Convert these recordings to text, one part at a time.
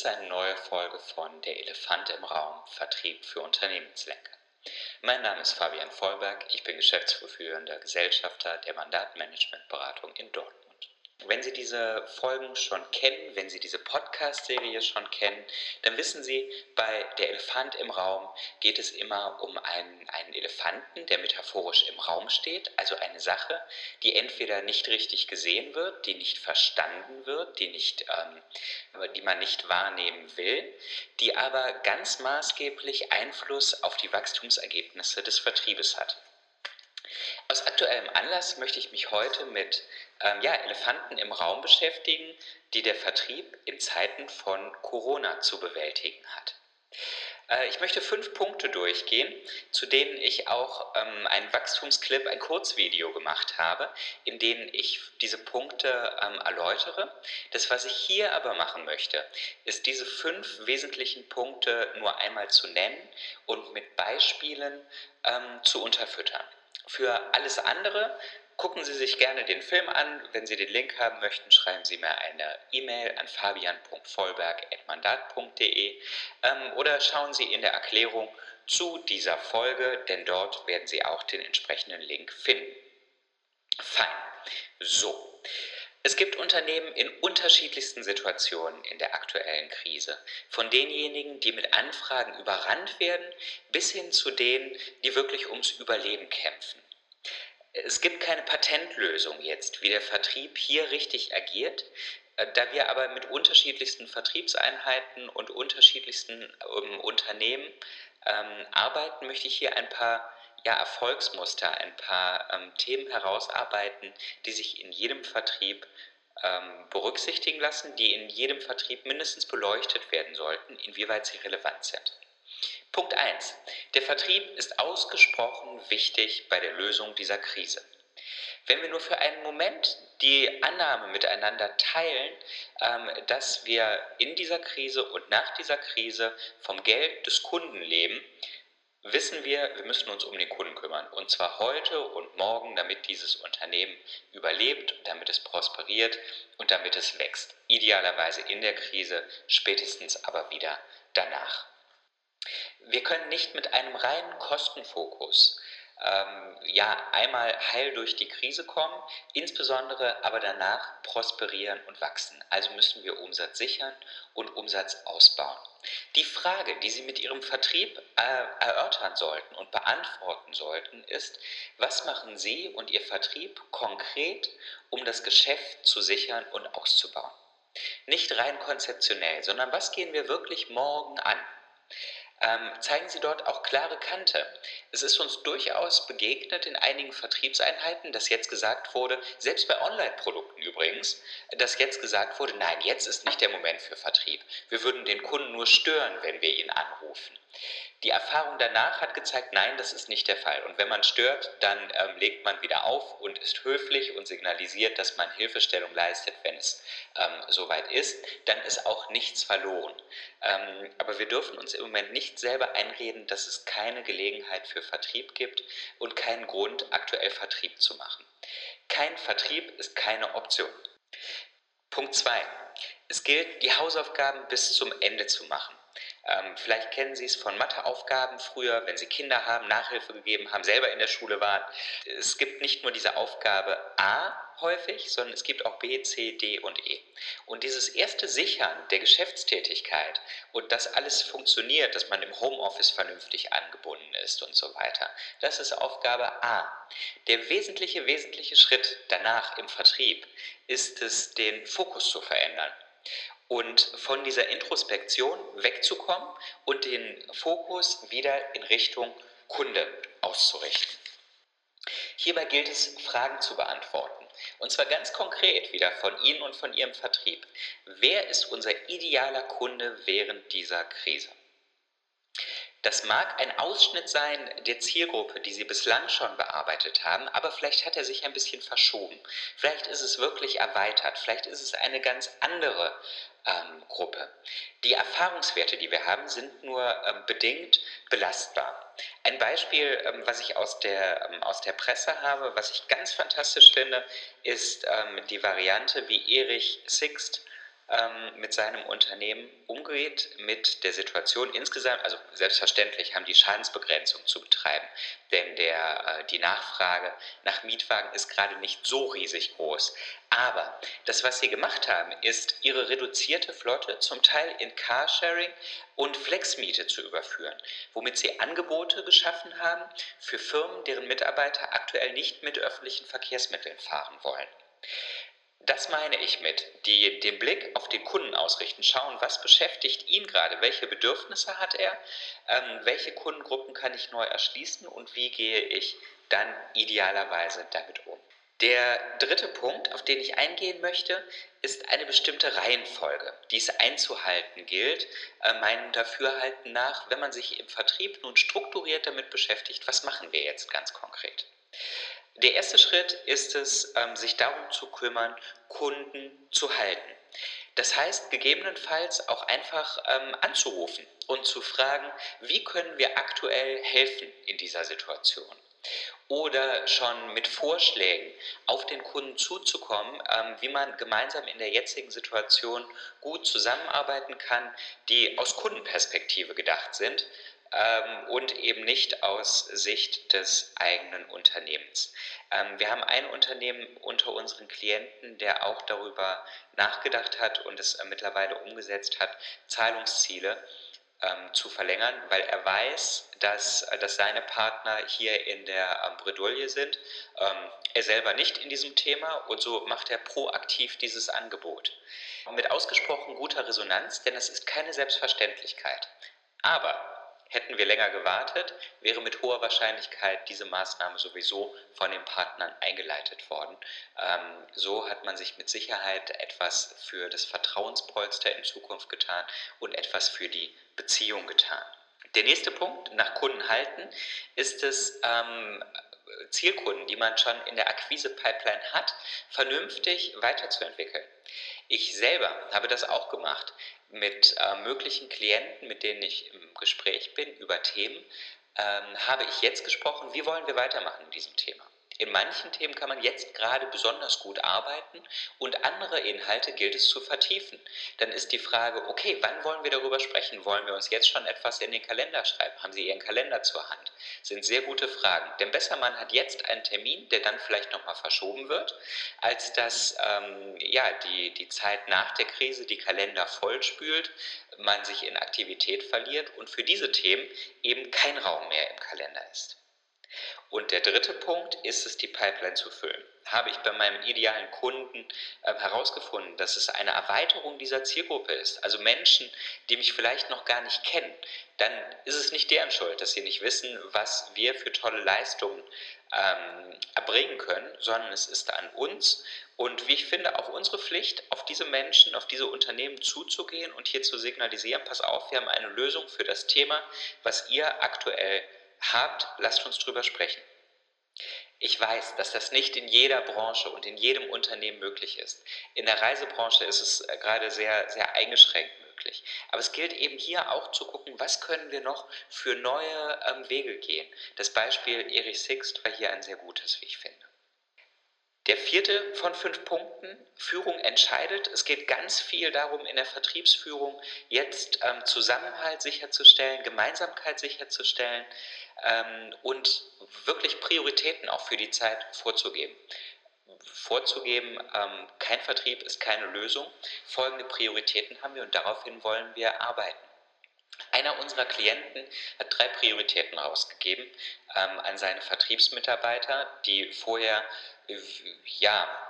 ist eine neue Folge von Der Elefant im Raum Vertrieb für Unternehmenslenker. Mein Name ist Fabian Vollberg, ich bin geschäftsführender Gesellschafter der Mandatmanagementberatung in Dortmund. Wenn Sie diese Folgen schon kennen, wenn Sie diese Podcast-Serie schon kennen, dann wissen Sie, bei Der Elefant im Raum geht es immer um einen, einen Elefanten, der metaphorisch im Raum steht, also eine Sache, die entweder nicht richtig gesehen wird, die nicht verstanden wird, die, nicht, ähm, die man nicht wahrnehmen will, die aber ganz maßgeblich Einfluss auf die Wachstumsergebnisse des Vertriebes hat. Aus aktuellem Anlass möchte ich mich heute mit ähm, ja, Elefanten im Raum beschäftigen, die der Vertrieb in Zeiten von Corona zu bewältigen hat. Äh, ich möchte fünf Punkte durchgehen, zu denen ich auch ähm, einen Wachstumsclip, ein Kurzvideo gemacht habe, in denen ich diese Punkte ähm, erläutere. Das, was ich hier aber machen möchte, ist diese fünf wesentlichen Punkte nur einmal zu nennen und mit Beispielen ähm, zu unterfüttern. Für alles andere Gucken Sie sich gerne den Film an. Wenn Sie den Link haben möchten, schreiben Sie mir eine E-Mail an fabian.vollberg.mandat.de ähm, oder schauen Sie in der Erklärung zu dieser Folge, denn dort werden Sie auch den entsprechenden Link finden. Fein. So. Es gibt Unternehmen in unterschiedlichsten Situationen in der aktuellen Krise. Von denjenigen, die mit Anfragen überrannt werden, bis hin zu denen, die wirklich ums Überleben kämpfen. Es gibt keine Patentlösung jetzt, wie der Vertrieb hier richtig agiert. Äh, da wir aber mit unterschiedlichsten Vertriebseinheiten und unterschiedlichsten ähm, Unternehmen ähm, arbeiten, möchte ich hier ein paar ja, Erfolgsmuster, ein paar ähm, Themen herausarbeiten, die sich in jedem Vertrieb ähm, berücksichtigen lassen, die in jedem Vertrieb mindestens beleuchtet werden sollten, inwieweit sie relevant sind. Punkt 1. Der Vertrieb ist ausgesprochen wichtig bei der Lösung dieser Krise. Wenn wir nur für einen Moment die Annahme miteinander teilen, ähm, dass wir in dieser Krise und nach dieser Krise vom Geld des Kunden leben, wissen wir, wir müssen uns um den Kunden kümmern. Und zwar heute und morgen, damit dieses Unternehmen überlebt, damit es prosperiert und damit es wächst. Idealerweise in der Krise, spätestens aber wieder danach. Wir können nicht mit einem reinen Kostenfokus ähm, ja einmal heil durch die Krise kommen, insbesondere aber danach prosperieren und wachsen. Also müssen wir Umsatz sichern und Umsatz ausbauen. Die Frage, die Sie mit Ihrem Vertrieb äh, erörtern sollten und beantworten sollten, ist, was machen Sie und Ihr Vertrieb konkret, um das Geschäft zu sichern und auszubauen? Nicht rein konzeptionell, sondern was gehen wir wirklich morgen an? Ähm, zeigen Sie dort auch klare Kante. Es ist uns durchaus begegnet in einigen Vertriebseinheiten, dass jetzt gesagt wurde, selbst bei Online-Produkten übrigens, dass jetzt gesagt wurde, nein, jetzt ist nicht der Moment für Vertrieb. Wir würden den Kunden nur stören, wenn wir ihn anrufen. Die Erfahrung danach hat gezeigt, nein, das ist nicht der Fall. Und wenn man stört, dann ähm, legt man wieder auf und ist höflich und signalisiert, dass man Hilfestellung leistet, wenn es ähm, soweit ist. Dann ist auch nichts verloren. Ähm, aber wir dürfen uns im Moment nicht selber einreden, dass es keine Gelegenheit für Vertrieb gibt und keinen Grund, aktuell Vertrieb zu machen. Kein Vertrieb ist keine Option. Punkt 2. Es gilt, die Hausaufgaben bis zum Ende zu machen. Ähm, vielleicht kennen Sie es von Matheaufgaben früher, wenn Sie Kinder haben, Nachhilfe gegeben haben, selber in der Schule waren. Es gibt nicht nur diese Aufgabe A häufig, sondern es gibt auch B, C, D und E. Und dieses erste Sichern der Geschäftstätigkeit und dass alles funktioniert, dass man im Homeoffice vernünftig angebunden ist und so weiter, das ist Aufgabe A. Der wesentliche, wesentliche Schritt danach im Vertrieb ist es, den Fokus zu verändern und von dieser Introspektion wegzukommen und den Fokus wieder in Richtung Kunde auszurichten. Hierbei gilt es, Fragen zu beantworten. Und zwar ganz konkret wieder von Ihnen und von Ihrem Vertrieb. Wer ist unser idealer Kunde während dieser Krise? Das mag ein Ausschnitt sein der Zielgruppe, die Sie bislang schon bearbeitet haben, aber vielleicht hat er sich ein bisschen verschoben. Vielleicht ist es wirklich erweitert, vielleicht ist es eine ganz andere ähm, Gruppe. Die Erfahrungswerte, die wir haben, sind nur ähm, bedingt belastbar. Ein Beispiel, ähm, was ich aus der, ähm, aus der Presse habe, was ich ganz fantastisch finde, ist ähm, die Variante, wie Erich Sixt ähm, mit seinem Unternehmen umgeht, mit der Situation insgesamt. Also selbstverständlich haben die Schadensbegrenzung zu betreiben, denn der, äh, die Nachfrage nach Mietwagen ist gerade nicht so riesig groß. Aber das, was sie gemacht haben, ist, ihre reduzierte Flotte zum Teil in Carsharing und Flexmiete zu überführen, womit sie Angebote geschaffen haben für Firmen, deren Mitarbeiter aktuell nicht mit öffentlichen Verkehrsmitteln fahren wollen. Das meine ich mit, die den Blick auf den Kunden ausrichten, schauen, was beschäftigt ihn gerade, welche Bedürfnisse hat er, ähm, welche Kundengruppen kann ich neu erschließen und wie gehe ich dann idealerweise damit um. Der dritte Punkt, auf den ich eingehen möchte, ist eine bestimmte Reihenfolge, die es einzuhalten gilt, äh, meinem Dafürhalten nach, wenn man sich im Vertrieb nun strukturiert damit beschäftigt, was machen wir jetzt ganz konkret. Der erste Schritt ist es, ähm, sich darum zu kümmern, Kunden zu halten. Das heißt, gegebenenfalls auch einfach ähm, anzurufen und zu fragen, wie können wir aktuell helfen in dieser Situation? Oder schon mit Vorschlägen auf den Kunden zuzukommen, ähm, wie man gemeinsam in der jetzigen Situation gut zusammenarbeiten kann, die aus Kundenperspektive gedacht sind ähm, und eben nicht aus Sicht des eigenen Unternehmens. Ähm, wir haben ein Unternehmen unter unseren Klienten, der auch darüber nachgedacht hat und es äh, mittlerweile umgesetzt hat, Zahlungsziele ähm, zu verlängern, weil er weiß, dass, äh, dass seine Partner hier in der ähm, Bredouille sind. Ähm, er selber nicht in diesem Thema und so macht er proaktiv dieses Angebot. Mit ausgesprochen guter Resonanz, denn es ist keine Selbstverständlichkeit. Aber Hätten wir länger gewartet, wäre mit hoher Wahrscheinlichkeit diese Maßnahme sowieso von den Partnern eingeleitet worden. Ähm, so hat man sich mit Sicherheit etwas für das Vertrauenspolster in Zukunft getan und etwas für die Beziehung getan. Der nächste Punkt nach Kunden halten ist es, ähm, Zielkunden, die man schon in der Akquise-Pipeline hat, vernünftig weiterzuentwickeln. Ich selber habe das auch gemacht mit äh, möglichen Klienten, mit denen ich im Gespräch bin über Themen, ähm, habe ich jetzt gesprochen, wie wollen wir weitermachen in diesem Thema. In manchen Themen kann man jetzt gerade besonders gut arbeiten und andere Inhalte gilt es zu vertiefen. Dann ist die Frage, okay, wann wollen wir darüber sprechen? Wollen wir uns jetzt schon etwas in den Kalender schreiben? Haben Sie Ihren Kalender zur Hand? Das sind sehr gute Fragen. Denn besser man hat jetzt einen Termin, der dann vielleicht nochmal verschoben wird, als dass ähm, ja, die, die Zeit nach der Krise die Kalender vollspült, man sich in Aktivität verliert und für diese Themen eben kein Raum mehr im Kalender ist. Und der dritte Punkt ist es, die Pipeline zu füllen. Habe ich bei meinem idealen Kunden äh, herausgefunden, dass es eine Erweiterung dieser Zielgruppe ist, also Menschen, die mich vielleicht noch gar nicht kennen, dann ist es nicht deren Schuld, dass sie nicht wissen, was wir für tolle Leistungen ähm, erbringen können, sondern es ist an uns und wie ich finde auch unsere Pflicht, auf diese Menschen, auf diese Unternehmen zuzugehen und hier zu signalisieren, pass auf, wir haben eine Lösung für das Thema, was ihr aktuell habt, lasst uns drüber sprechen. Ich weiß, dass das nicht in jeder Branche und in jedem Unternehmen möglich ist. In der Reisebranche ist es äh, gerade sehr, sehr eingeschränkt möglich. Aber es gilt eben hier auch zu gucken, was können wir noch für neue ähm, Wege gehen. Das Beispiel Erich Sixt war hier ein sehr gutes, wie ich finde. Der vierte von fünf Punkten, Führung entscheidet. Es geht ganz viel darum, in der Vertriebsführung jetzt ähm, Zusammenhalt sicherzustellen, Gemeinsamkeit sicherzustellen ähm, und wirklich Prioritäten auch für die Zeit vorzugeben. Vorzugeben, ähm, kein Vertrieb ist keine Lösung. Folgende Prioritäten haben wir und daraufhin wollen wir arbeiten. Einer unserer Klienten hat drei Prioritäten rausgegeben ähm, an seine Vertriebsmitarbeiter, die vorher ja,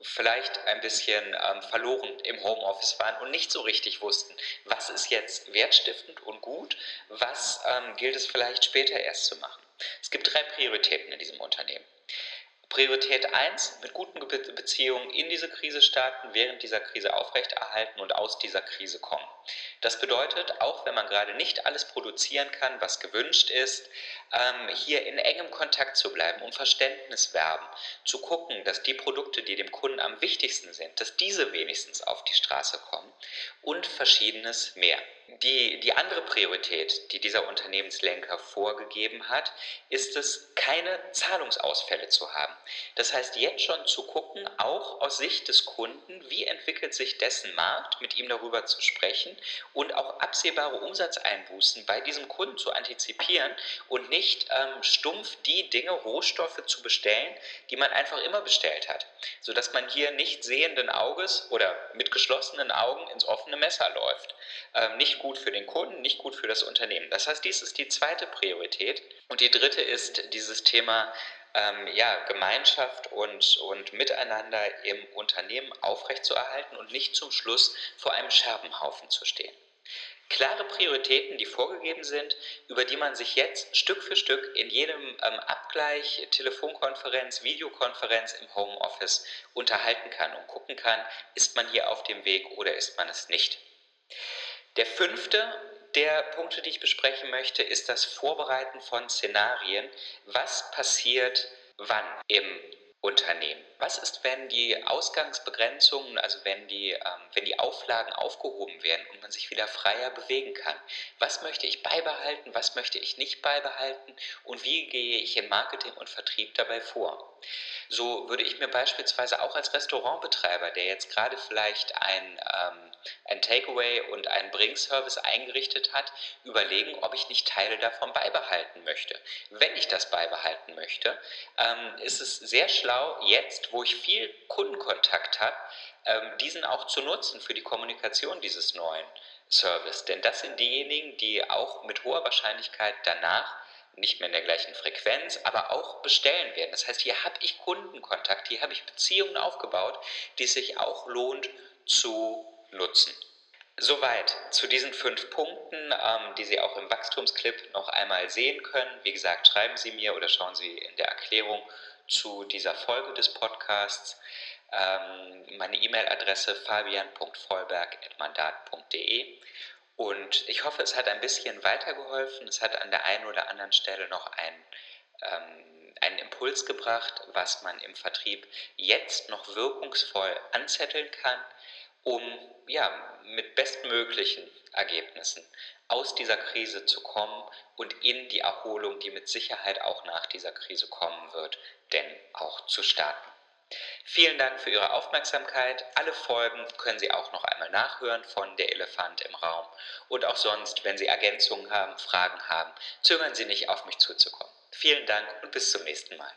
vielleicht ein bisschen ähm, verloren im Homeoffice waren und nicht so richtig wussten, was ist jetzt wertstiftend und gut, was ähm, gilt es vielleicht später erst zu machen. Es gibt drei Prioritäten in diesem Unternehmen. Priorität 1, mit guten Beziehungen in diese Krise starten, während dieser Krise aufrechterhalten und aus dieser Krise kommen. Das bedeutet, auch wenn man gerade nicht alles produzieren kann, was gewünscht ist, ähm, hier in engem Kontakt zu bleiben, um Verständnis werben, zu gucken, dass die Produkte, die dem Kunden am wichtigsten sind, dass diese wenigstens auf die Straße kommen und verschiedenes mehr. Die, die andere Priorität, die dieser Unternehmenslenker vorgegeben hat, ist es, keine Zahlungsausfälle zu haben. Das heißt, jetzt schon zu gucken, auch aus Sicht des Kunden, wie entwickelt sich dessen Markt, mit ihm darüber zu sprechen und auch absehbare Umsatzeinbußen bei diesem Kunden zu antizipieren und nicht ähm, stumpf die Dinge, Rohstoffe zu bestellen, die man einfach immer bestellt hat, sodass man hier nicht sehenden Auges oder mit geschlossenen Augen ins offene Messer läuft. Ähm, nicht gut für den Kunden, nicht gut für das Unternehmen. Das heißt, dies ist die zweite Priorität. Und die dritte ist dieses Thema ähm, ja, Gemeinschaft und, und Miteinander im Unternehmen aufrechtzuerhalten und nicht zum Schluss vor einem Scherbenhaufen zu stehen. Klare Prioritäten, die vorgegeben sind, über die man sich jetzt Stück für Stück in jedem ähm, Abgleich, Telefonkonferenz, Videokonferenz im Homeoffice unterhalten kann und gucken kann, ist man hier auf dem Weg oder ist man es nicht. Der fünfte der Punkte, die ich besprechen möchte, ist das Vorbereiten von Szenarien. Was passiert wann im Unternehmen? Was ist, wenn die Ausgangsbegrenzungen, also wenn die, ähm, wenn die Auflagen aufgehoben werden und man sich wieder freier bewegen kann? Was möchte ich beibehalten, was möchte ich nicht beibehalten und wie gehe ich in Marketing und Vertrieb dabei vor? So würde ich mir beispielsweise auch als Restaurantbetreiber, der jetzt gerade vielleicht ein, ähm, ein Takeaway und einen Bringservice eingerichtet hat, überlegen, ob ich nicht Teile davon beibehalten möchte. Wenn ich das beibehalten möchte, ähm, ist es sehr schlau, jetzt, wo ich viel Kundenkontakt habe, ähm, diesen auch zu nutzen für die Kommunikation dieses neuen Service. Denn das sind diejenigen, die auch mit hoher Wahrscheinlichkeit danach nicht mehr in der gleichen Frequenz, aber auch bestellen werden. Das heißt, hier habe ich Kundenkontakt, hier habe ich Beziehungen aufgebaut, die es sich auch lohnt zu nutzen. Soweit zu diesen fünf Punkten, ähm, die Sie auch im Wachstumsclip noch einmal sehen können. Wie gesagt, schreiben Sie mir oder schauen Sie in der Erklärung zu dieser Folge des Podcasts. Ähm, meine E-Mail-Adresse fabian.vollberg.mandat.de und ich hoffe, es hat ein bisschen weitergeholfen. Es hat an der einen oder anderen Stelle noch ein, ähm, einen Impuls gebracht, was man im Vertrieb jetzt noch wirkungsvoll anzetteln kann, um ja, mit bestmöglichen Ergebnissen aus dieser Krise zu kommen und in die Erholung, die mit Sicherheit auch nach dieser Krise kommen wird, denn auch zu starten. Vielen Dank für Ihre Aufmerksamkeit. Alle Folgen können Sie auch noch einmal nachhören von Der Elefant im Raum. Und auch sonst, wenn Sie Ergänzungen haben, Fragen haben, zögern Sie nicht, auf mich zuzukommen. Vielen Dank und bis zum nächsten Mal.